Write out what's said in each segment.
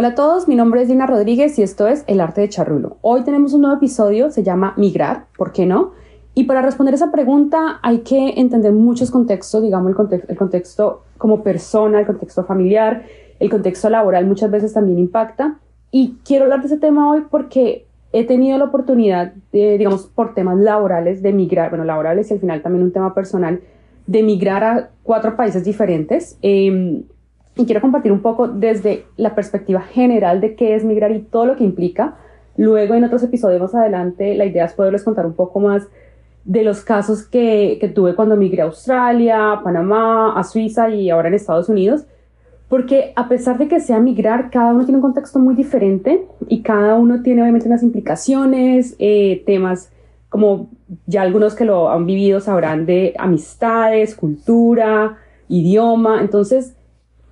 Hola a todos, mi nombre es Dina Rodríguez y esto es El Arte de Charrulo. Hoy tenemos un nuevo episodio, se llama Migrar, ¿por qué no? Y para responder esa pregunta hay que entender muchos contextos, digamos el, el contexto como persona, el contexto familiar, el contexto laboral muchas veces también impacta. Y quiero hablar de ese tema hoy porque he tenido la oportunidad, de, digamos, por temas laborales, de migrar, bueno, laborales y al final también un tema personal, de migrar a cuatro países diferentes. Eh, y quiero compartir un poco desde la perspectiva general de qué es migrar y todo lo que implica. Luego en otros episodios más adelante la idea es poderles contar un poco más de los casos que, que tuve cuando migré a Australia, a Panamá, a Suiza y ahora en Estados Unidos, porque a pesar de que sea migrar, cada uno tiene un contexto muy diferente y cada uno tiene obviamente unas implicaciones, eh, temas como ya algunos que lo han vivido sabrán de amistades, cultura, idioma, entonces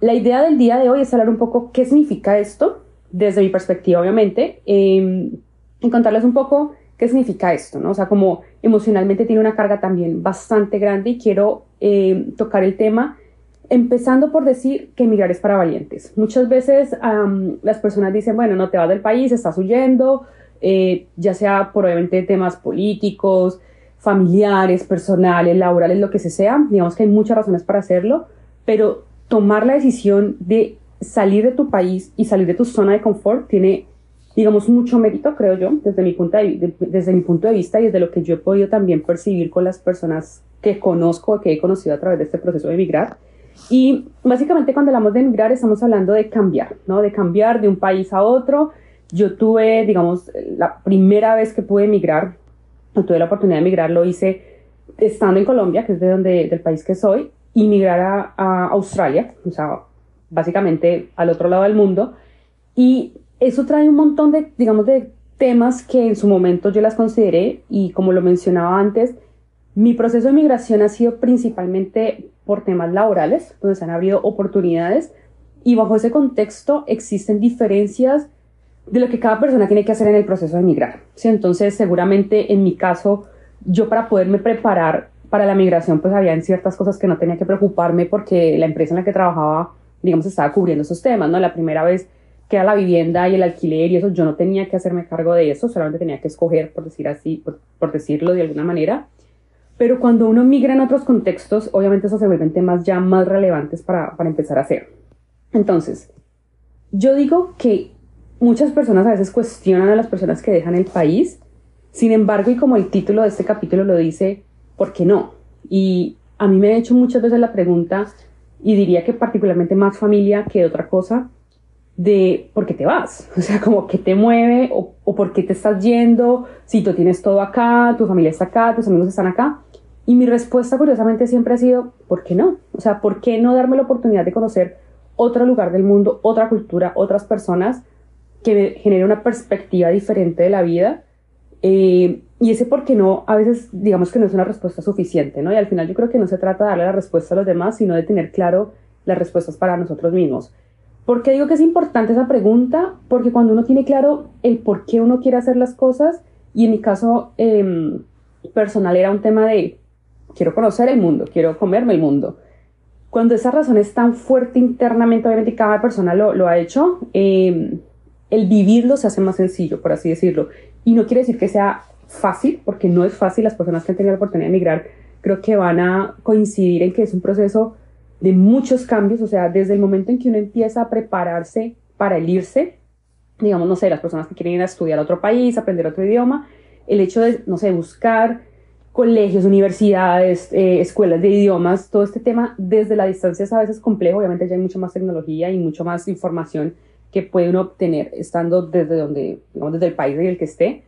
la idea del día de hoy es hablar un poco qué significa esto, desde mi perspectiva, obviamente, eh, y contarles un poco qué significa esto, ¿no? O sea, como emocionalmente tiene una carga también bastante grande y quiero em, tocar el tema empezando por decir que emigrar es para valientes. Muchas veces las personas dicen, bueno, no te vas del país, estás huyendo, eh, ya sea por obviamente temas políticos, familiares, personales, laborales, lo que sea. Digamos que hay muchas razones para hacerlo, pero tomar la decisión de salir de tu país y salir de tu zona de confort tiene, digamos, mucho mérito, creo yo, desde mi, punto de, desde mi punto de vista y desde lo que yo he podido también percibir con las personas que conozco, que he conocido a través de este proceso de emigrar. Y básicamente cuando hablamos de emigrar estamos hablando de cambiar, ¿no? De cambiar de un país a otro. Yo tuve, digamos, la primera vez que pude emigrar, o tuve la oportunidad de emigrar, lo hice estando en Colombia, que es de donde, del país que soy, migrar a, Australia, o sea, básicamente al otro lado del mundo. Y eso trae un montón de, digamos, de temas que en su momento yo las consideré y como lo mencionaba antes, mi proceso de migración ha sido principalmente por temas laborales, donde se han abrido oportunidades y bajo ese contexto existen diferencias de lo que cada persona tiene que hacer en el proceso de migrar. ¿sí? Entonces, seguramente en mi caso, yo para poderme preparar para la migración pues había ciertas cosas que no tenía que preocuparme porque la empresa en la que trabajaba, digamos, estaba cubriendo esos temas, ¿no? La primera vez que era la vivienda y el alquiler y eso, yo no tenía que hacerme cargo de eso, solamente tenía que escoger, por decir así, por, decirlo de alguna manera. Pero cuando uno migra en otros contextos, obviamente eso se vuelven temas ya más relevantes para, para empezar a hacer. Entonces, yo digo que muchas personas a veces cuestionan a las personas que dejan el país, sin embargo, y como el título de este capítulo lo dice, ¿por qué no? Y a mí me he hecho muchas veces la pregunta, y diría que particularmente más familia que otra cosa, de por qué te vas, o sea, como qué te mueve o, o por qué te estás yendo, si tú tienes todo acá, tu familia está acá, tus amigos están acá. Y mi respuesta curiosamente siempre ha sido, ¿por qué no? O sea, ¿por qué no darme la oportunidad de conocer otro lugar del mundo, otra cultura, otras personas que me genere una perspectiva diferente de la vida? Eh, y ese por qué no, a veces digamos que no es una respuesta suficiente, ¿no? Y al final yo creo que no se trata de darle la respuesta a los demás, sino de tener claro las respuestas para nosotros mismos. ¿Por qué digo que es importante esa pregunta? Porque cuando uno tiene claro el por qué uno quiere hacer las cosas, y en mi caso em, personal era un tema de quiero conocer el mundo, quiero comerme el mundo. Cuando esa razón es tan fuerte internamente, obviamente cada persona lo, ha hecho, eh, el vivirlo se hace más sencillo, por así decirlo. Y no quiere decir que sea fácil, porque no es fácil. Las personas que han tenido la oportunidad de emigrar creo que van a coincidir en que es un proceso de muchos cambios, o sea, desde el momento en que uno empieza a prepararse para el irse, digamos, no sé, las personas que quieren ir a estudiar a otro país, aprender otro idioma, el hecho de, no sé, buscar colegios, universidades, eh, escuelas de idiomas, todo este tema desde la distancia es a veces complejo, obviamente ya hay mucha más tecnología y mucho más información que puede uno obtener estando desde donde, digamos, desde el país en el que esté.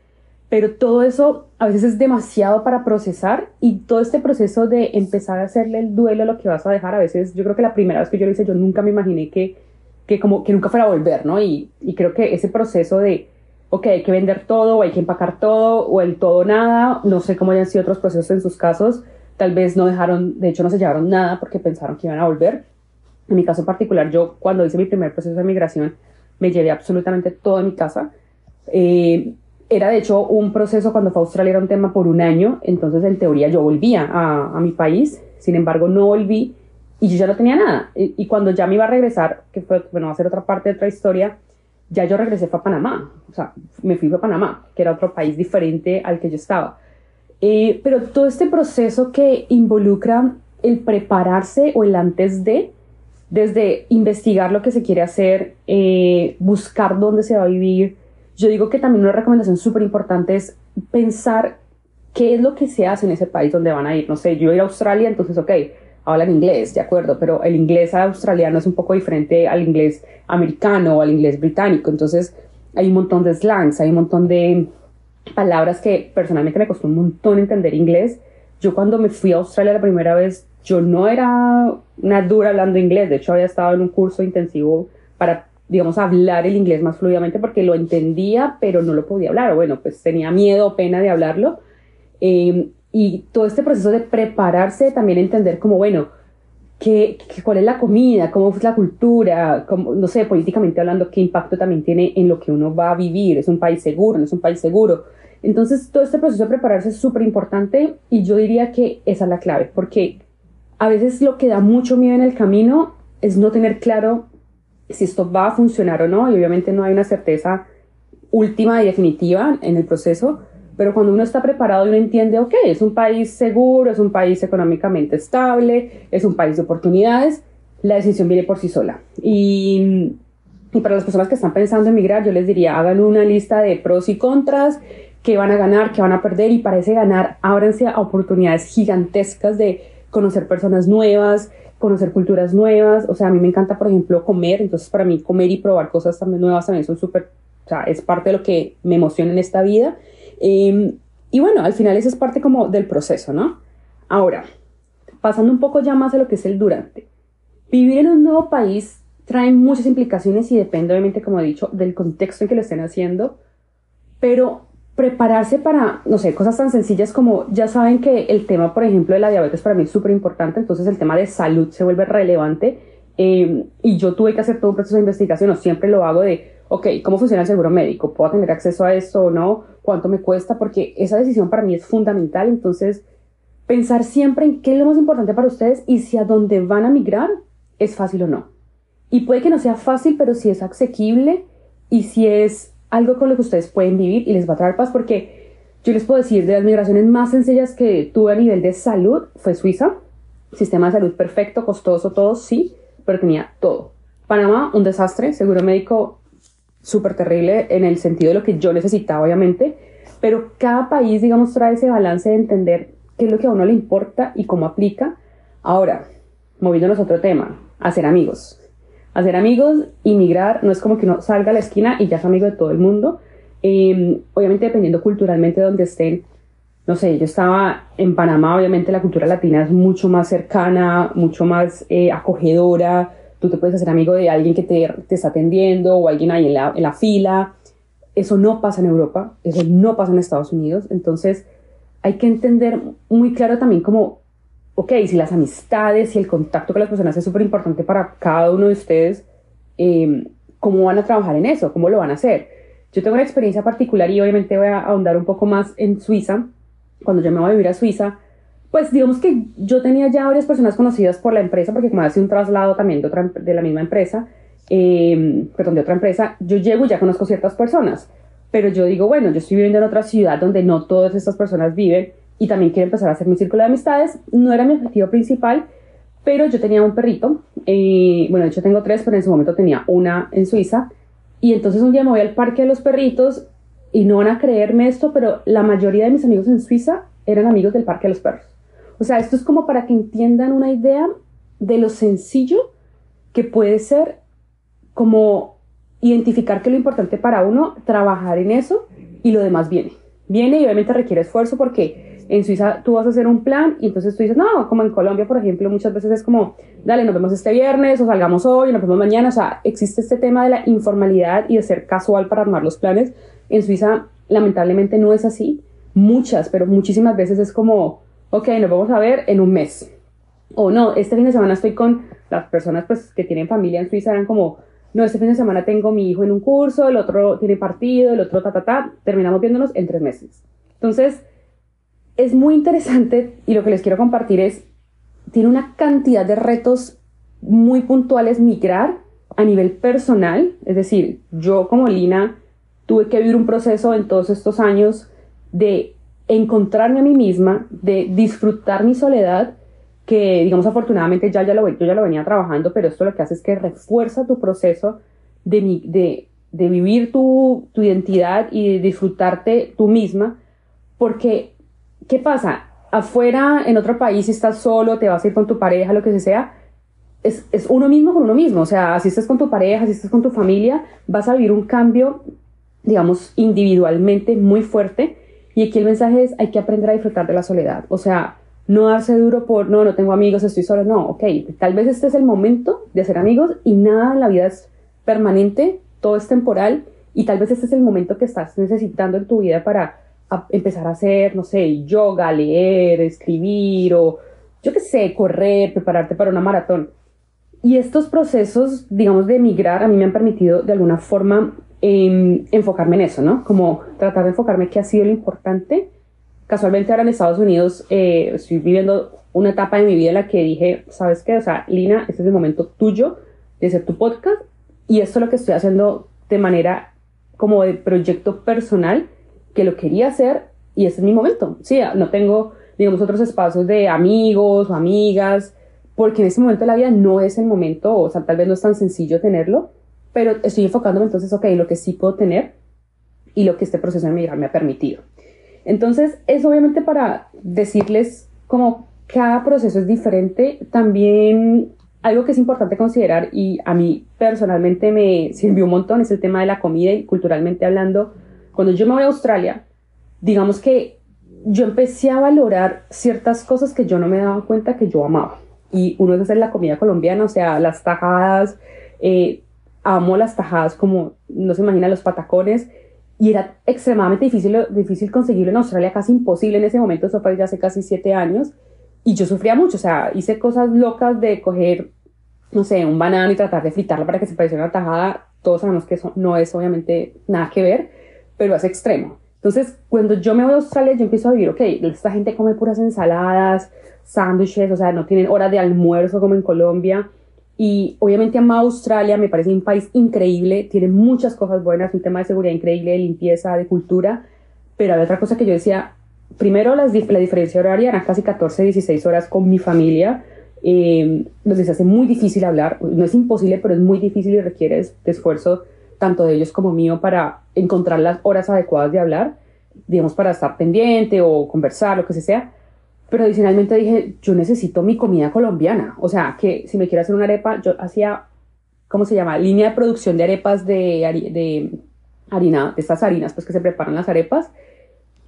Pero todo eso a veces es demasiado para procesar y todo este proceso de empezar a hacerle el duelo a lo que vas a dejar, a veces yo creo que la primera vez que yo lo hice yo nunca me imaginé que, que como que nunca fuera a volver, ¿no? Y, y creo que ese proceso de, ok, hay que vender todo o hay que empacar todo o el todo nada, no sé cómo hayan sido otros procesos en sus casos, tal vez no dejaron, de hecho no se llevaron nada porque pensaron que iban a volver. En mi caso en particular, yo cuando hice mi primer proceso de migración, me llevé absolutamente todo de mi casa. Eh, era de hecho un proceso cuando fue a Australia, era un tema por un año, entonces en teoría yo volvía a, a mi país, sin embargo no volví y yo ya no tenía nada. Y, y, cuando ya me iba a regresar, que fue, bueno, va a ser otra parte de otra historia, ya yo regresé a Panamá, o sea, me fui a Panamá, que era otro país diferente al que yo estaba. Eh, pero todo este proceso que involucra el prepararse o el antes de, desde investigar lo que se quiere hacer, eh, buscar dónde se va a vivir. Yo digo que también una recomendación súper importante es pensar qué es lo que se hace en ese país donde van a ir. No sé, yo voy a Australia, entonces, ok, hablan inglés, de acuerdo, pero el inglés australiano es un poco diferente al inglés americano o al inglés británico. Entonces, hay un montón de slangs, hay un montón de palabras que personalmente me costó un montón entender inglés. Yo cuando me fui a Australia la primera vez, yo no era una dura hablando inglés, de hecho había estado en un curso intensivo para, digamos, hablar el inglés más fluidamente porque lo entendía, pero no lo podía hablar, o bueno, pues tenía miedo o pena de hablarlo. Em, y todo este proceso de prepararse, también entender como, bueno, ¿qué, cuál es la comida, cómo es la cultura, cómo, no sé, políticamente hablando, qué impacto también tiene en lo que uno va a vivir, es un país seguro, no es un país seguro. Entonces, todo este proceso de prepararse es súper importante y yo diría que esa es la clave, porque a veces lo que da mucho miedo en el camino es no tener claro si esto va a funcionar o no, y obviamente no hay una certeza última y definitiva en el proceso, pero cuando uno está preparado y uno entiende, ok, es un país seguro, es un país económicamente estable, es un país de oportunidades, la decisión viene por sí sola. Y, y para las personas que están pensando en emigrar, yo les diría, hagan una lista de pros y contras, qué van a ganar, qué van a perder, y para ese ganar, ábranse a oportunidades gigantescas de conocer personas nuevas, conocer culturas nuevas. O sea, a mí me encanta, por ejemplo, comer. Entonces, para mí, comer y probar cosas nuevas también son súper, o sea, es parte de lo que me emociona en esta vida. Em, y bueno, al final eso es parte como del proceso, ¿no? Ahora, pasando un poco ya más a lo que es el durante. Vivir en un nuevo país trae muchas implicaciones y depende, obviamente, como he dicho, del contexto en que lo estén haciendo. Pero prepararse para, no sé, cosas tan sencillas como ya saben que el tema, por ejemplo, de la diabetes para mí es súper importante, entonces el tema de salud se vuelve relevante eh, y yo tuve que hacer todo un proceso de investigación, o siempre lo hago de, ok, ¿cómo funciona el seguro médico? ¿Puedo tener acceso a esto o no? ¿Cuánto me cuesta? Porque esa decisión para mí es fundamental, entonces pensar siempre en qué es lo más importante para ustedes y si a dónde van a migrar es fácil o no. Y puede que no sea fácil, pero si es asequible y si es algo con lo que ustedes pueden vivir y les va a traer paz porque yo les puedo decir, de las migraciones más sencillas que tuve a nivel de salud fue Suiza. Sistema de salud perfecto, costoso, todo, sí, pero tenía todo. Panamá, un desastre, seguro médico súper terrible en el sentido de lo que yo necesitaba, obviamente, pero cada país, digamos, trae ese balance de entender qué es lo que a uno le importa y cómo aplica. Ahora, moviéndonos a otro tema, hacer amigos hacer amigos, inmigrar, no es como que uno salga a la esquina y ya es amigo de todo el mundo. Em, obviamente dependiendo culturalmente de donde estén, no sé, yo estaba en Panamá, obviamente la cultura latina es mucho más cercana, mucho más eh, acogedora, tú te puedes hacer amigo de alguien que te, está atendiendo o alguien ahí en la, en la fila. Eso no pasa en Europa, eso no pasa en Estados Unidos, entonces hay que entender muy claro también como ok, si las amistades y el contacto con las personas es súper importante para cada uno de ustedes, em, ¿cómo van a trabajar en eso? ¿Cómo lo van a hacer? Yo tengo una experiencia particular y obviamente voy a ahondar un poco más en Suiza. Cuando yo me voy a vivir a Suiza, pues digamos que yo tenía ya varias personas conocidas por la empresa, porque como hace un traslado también de, otra, de la misma empresa, eh, perdón, de otra empresa, yo llego y ya conozco ciertas personas. Pero yo digo, bueno, yo estoy viviendo en otra ciudad donde no todas estas personas viven y también quiero empezar a hacer mi círculo de amistades. No era mi objetivo principal, pero yo tenía un perrito. Eh, bueno, de hecho tengo tres, pero en su momento tenía una en Suiza. Y entonces un día me voy al parque de los perritos y no van a creerme esto, pero la mayoría de mis amigos en Suiza eran amigos del parque de los perros. O sea, esto es como para que entiendan una idea de lo sencillo que puede ser como identificar que lo importante para uno, trabajar en eso y lo demás viene. Viene y obviamente requiere esfuerzo porque en Suiza tú vas a hacer un plan y entonces tú dices, no, como en Colombia, por ejemplo, muchas veces es como, dale, nos vemos este viernes o salgamos hoy, nos vemos mañana. O sea, existe este tema de la informalidad y de ser casual para armar los planes. En Suiza, lamentablemente, no es así. Muchas, pero muchísimas veces es como, ok, nos vamos a ver en un mes. O no, este fin de semana estoy con las personas pues, que tienen familia en Suiza, eran como, no, este fin de semana tengo mi hijo en un curso, el otro tiene partido, el otro ta, ta, ta, terminamos viéndonos en tres meses. Entonces, es muy interesante y lo que les quiero compartir es, tiene una cantidad de retos muy puntuales migrar a nivel personal, es decir, yo como Lina tuve que vivir un proceso en todos estos años de encontrarme a mí misma, de disfrutar mi soledad, que digamos afortunadamente ya, ya lo, yo ya lo venía trabajando, pero esto lo que hace es que refuerza tu proceso de, de, de vivir tu, tu identidad y de disfrutarte tú misma, porque, ¿qué pasa? Afuera, en otro país, si estás solo, te vas a ir con tu pareja, lo que sea, es, es, uno mismo con uno mismo. O sea, si estás con tu pareja, si estás con tu familia, vas a vivir un cambio, digamos, individualmente muy fuerte. Y aquí el mensaje es, hay que aprender a disfrutar de la soledad. O sea, no darse duro por, no, no tengo amigos, estoy solo. No, ok, tal vez este es el momento de hacer amigos y nada en la vida es permanente, todo es temporal y tal vez este es el momento que estás necesitando en tu vida para empezar a hacer, no sé, yoga, leer, escribir o yo qué sé, correr, prepararte para una maratón. Y estos procesos, digamos, de emigrar a mí me han permitido de alguna forma em, enfocarme en eso, ¿no? Como tratar de enfocarme qué ha sido lo importante. Casualmente ahora en Estados Unidos eh, estoy viviendo una etapa de mi vida en la que dije, ¿sabes qué? O sea, Lina, este es el momento tuyo de hacer tu podcast y esto es lo que estoy haciendo de manera como de proyecto personal, que lo quería hacer y este es mi momento. Sí, no tengo, digamos, otros espacios de amigos o amigas porque en ese momento de la vida no es el momento, o sea, tal vez no es tan sencillo tenerlo, pero estoy enfocándome entonces, ok, lo que sí puedo tener y lo que este proceso de migrar me ha permitido. Entonces, es obviamente para decirles como cada proceso es diferente, también algo que es importante considerar y a mí personalmente me sirvió un montón es el tema de la comida y culturalmente hablando. Cuando yo me voy a Australia, digamos que yo empecé a valorar ciertas cosas que yo no me daba cuenta que yo amaba. Y uno es hacer la comida colombiana, o sea, las tajadas, eh, amo las tajadas como no se imagina los patacones. Y era extremadamente difícil, difícil conseguirlo en Australia, casi imposible en ese momento, eso fue ya hace casi siete años. Y yo sufría mucho, o sea, hice cosas locas de coger, no sé, un banano y tratar de fritarlo para que se pareciera una tajada, todos sabemos que eso no es obviamente nada que ver, pero es extremo. Entonces, cuando yo me voy a Australia, yo empiezo a vivir, ok, esta gente come puras ensaladas, sándwiches, o sea, no tienen hora de almuerzo como en Colombia. Y obviamente amo Australia, me parece un país increíble, tiene muchas cosas buenas, un tema de seguridad increíble, de limpieza, de cultura. Pero hay otra cosa que yo decía, primero las, la diferencia horaria era casi 14, 16 horas con mi familia. Eh, nos hace muy difícil hablar, no es imposible, pero es muy difícil y requiere de esfuerzo tanto de ellos como mío para encontrar las horas adecuadas de hablar, digamos, para estar pendiente o conversar, lo que sea. Pero adicionalmente dije, yo necesito mi comida colombiana. O sea, que si me quiero hacer una arepa, yo hacía, ¿cómo se llama? Línea de producción de arepas de, de harina, de estas harinas, pues que se preparan las arepas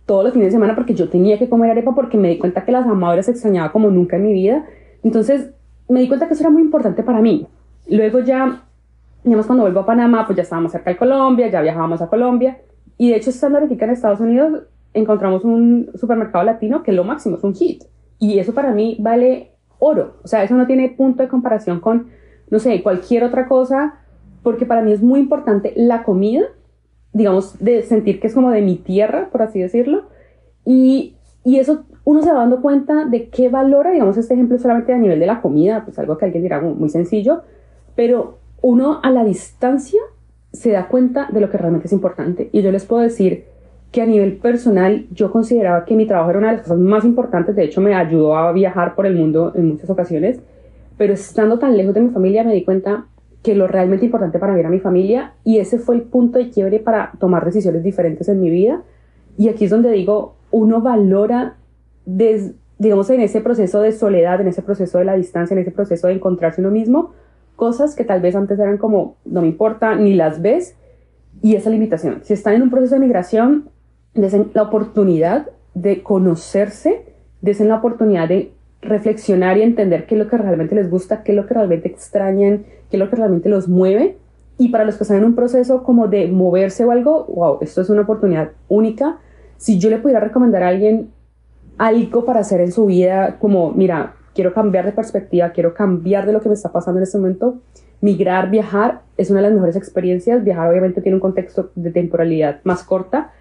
todos los fines de semana porque yo tenía que comer arepa porque me di cuenta que las amadoras extrañaba como nunca en mi vida. Entonces me di cuenta que eso era muy importante para mí. Luego ya digamos, cuando vuelvo a Panamá, pues ya estábamos cerca de Colombia, ya viajábamos a Colombia. Y de hecho, estando ahorita en Estados Unidos, encontramos un supermercado latino que lo máximo, es un hit. Y eso para mí vale oro. O sea, eso no tiene punto de comparación con, no sé, cualquier otra cosa, porque para mí es muy importante la comida, digamos, de sentir que es como de mi tierra, por así decirlo. Y, y eso uno se va dando cuenta de qué valora, digamos, este ejemplo solamente a nivel de la comida, pues algo que alguien dirá muy sencillo, pero uno a la distancia se da cuenta de lo que realmente es importante. Y yo les puedo decir que a nivel personal yo consideraba que mi trabajo era una de las cosas más importantes, de hecho me ayudó a viajar por el mundo en muchas ocasiones, pero estando tan lejos de mi familia me di cuenta que lo realmente importante para mí era mi familia y ese fue el punto de quiebre para tomar decisiones diferentes en mi vida. Y aquí es donde digo, uno valora, digamos, en ese proceso de soledad, en ese proceso de la distancia, en ese proceso de encontrarse uno mismo, cosas que tal vez antes eran como, no me importa, ni las ves, y esa limitación. Si están en un proceso de migración, desen la oportunidad de conocerse, desen la oportunidad de reflexionar y entender qué es lo que realmente les gusta, qué es lo que realmente extrañan, qué es lo que realmente los mueve. Y para los que están en un proceso como de moverse o algo, wow, esto es una oportunidad única. Si yo le pudiera recomendar a alguien algo para hacer en su vida, como, mira, quiero cambiar de perspectiva, quiero cambiar de lo que me está pasando en este momento. Migrar, viajar es una de las mejores experiencias. Viajar obviamente tiene un contexto de temporalidad más corta,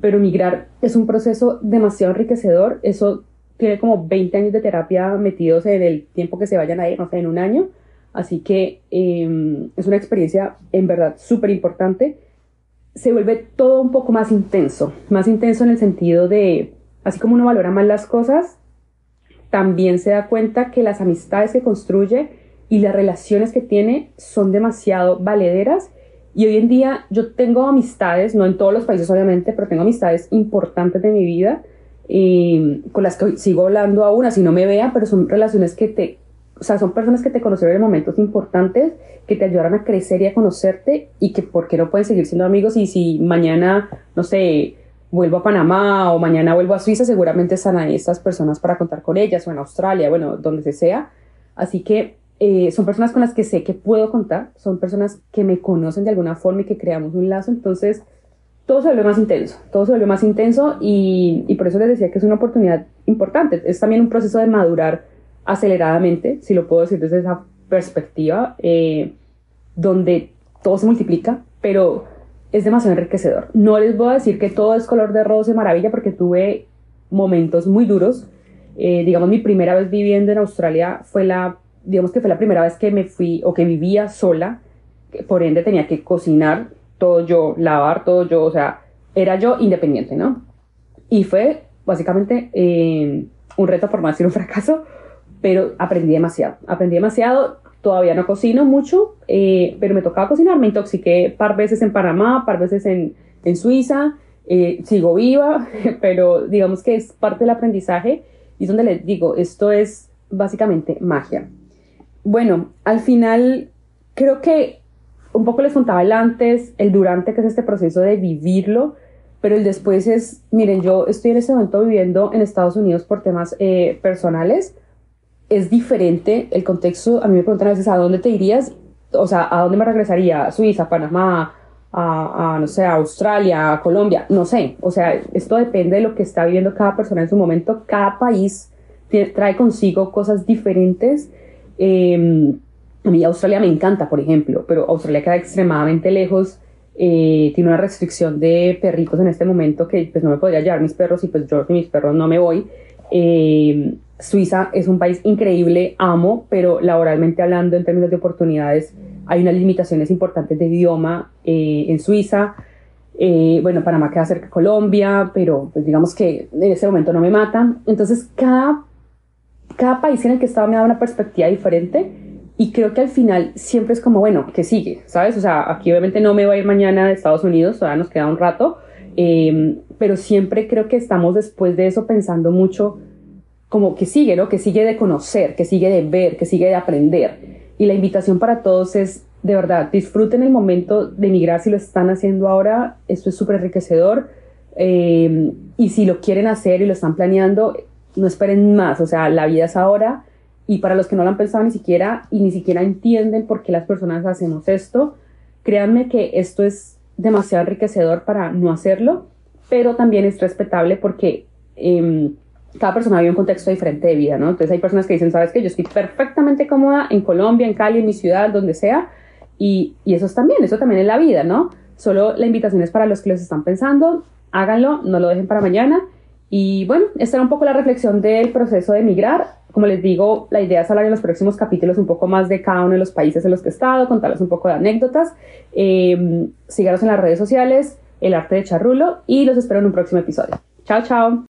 pero migrar es un proceso demasiado enriquecedor. Eso tiene como 20 años de terapia metidos en el tiempo que se vayan a ir, no sé, en un año. Así que em, es una experiencia en verdad súper importante. Se vuelve todo un poco más intenso, más intenso en el sentido de, así como uno valora más las cosas, también se da cuenta que las amistades que construye y las relaciones que tiene son demasiado valederas. Y hoy en día yo tengo amistades, no en todos los países obviamente, pero tengo amistades importantes de mi vida em, con las que sigo hablando aún, así no me vea, pero son relaciones que te o sea, son personas que te conocieron en momentos importantes, que te ayudaron a crecer y a conocerte y que por qué no pueden seguir siendo amigos y si mañana, no sé, vuelvo a Panamá o mañana vuelvo a Suiza, seguramente ahí estas personas para contar con ellas o en Australia, bueno, donde se sea. Así que eh, son personas con las que sé que puedo contar, son personas que me conocen de alguna forma y que creamos un lazo, entonces todo se vuelve más intenso, todo se vuelve más intenso y, y por eso les decía que es una oportunidad importante, es también un proceso de madurar aceleradamente, si lo puedo decir desde esa perspectiva, eh, donde todo se multiplica, pero es demasiado enriquecedor. No les voy a decir que todo es color de rosa y maravilla porque tuve momentos muy duros. Eh, digamos, mi primera vez viviendo en Australia fue la, digamos que fue la primera vez que me fui o que vivía sola, por ende tenía que cocinar todo yo, lavar todo yo, o sea, era yo independiente, ¿no? Y fue básicamente eh, un reto, por no un fracaso, pero aprendí demasiado, aprendí demasiado, todavía no cocino mucho, eh, pero me tocaba cocinar, me intoxiqué par veces en Panamá, par veces en, en Suiza, eh, sigo viva, pero digamos que es parte del aprendizaje y es donde les digo, esto es básicamente magia. Bueno, al final creo que un poco les contaba el antes, el durante, que es este proceso de vivirlo, pero el después es, miren, yo estoy en este momento viviendo en Estados Unidos por temas eh, personales, es diferente el contexto. A mí me preguntan a veces a dónde te irías, o sea, a dónde me regresaría, a Suiza, Panamá, a, no sé, Australia, a Colombia, no sé. O sea, esto depende de lo que está viviendo cada persona en su momento. Cada país trae consigo cosas diferentes. Em, a mí Australia me encanta, por ejemplo, pero Australia queda extremadamente lejos. Eh, tiene una restricción de perritos en este momento que pues no me podría llevar mis perros y pues yo con mis perros no me voy. Eh, Suiza es un país increíble, amo, pero laboralmente hablando, en términos de oportunidades, hay unas limitaciones importantes de idioma eh, en Suiza. Eh, bueno, Panamá queda cerca de Colombia, pero pues digamos que en ese momento no me matan. Entonces, cada, cada país en el que estaba me da una perspectiva diferente y creo que al final siempre es como, bueno, ¿qué sigue? ¿Sabes? O sea, aquí obviamente no me voy a ir mañana de Estados Unidos, todavía nos queda un rato, eh, pero siempre creo que estamos después de eso pensando mucho como que sigue, ¿no? Que sigue de conocer, que sigue de ver, que sigue de aprender. Y la invitación para todos es, de verdad, disfruten el momento de emigrar si lo están haciendo ahora. Esto es súper enriquecedor. Eh, y si lo quieren hacer y lo están planeando, no esperen más. O sea, la vida es ahora. Y para los que no lo han pensado ni siquiera y ni siquiera entienden por qué las personas hacemos esto, créanme que esto es demasiado enriquecedor para no hacerlo, pero también es respetable porque eh, cada persona vive un contexto diferente de vida, ¿no? Entonces hay personas que dicen, sabes que yo estoy perfectamente cómoda en Colombia, en Cali, en mi ciudad, donde sea, y, y eso es también, eso también es la vida, ¿no? Solo la invitación es para los que los están pensando, háganlo, no lo dejen para mañana. Y bueno, esta era un poco la reflexión del proceso de emigrar. Como les digo, la idea es hablar en los próximos capítulos un poco más de cada uno de los países en los que he estado, contarles un poco de anécdotas. Eh, síganos en las redes sociales, El Arte de Charrulo, y los espero en un próximo episodio. Chao, chao.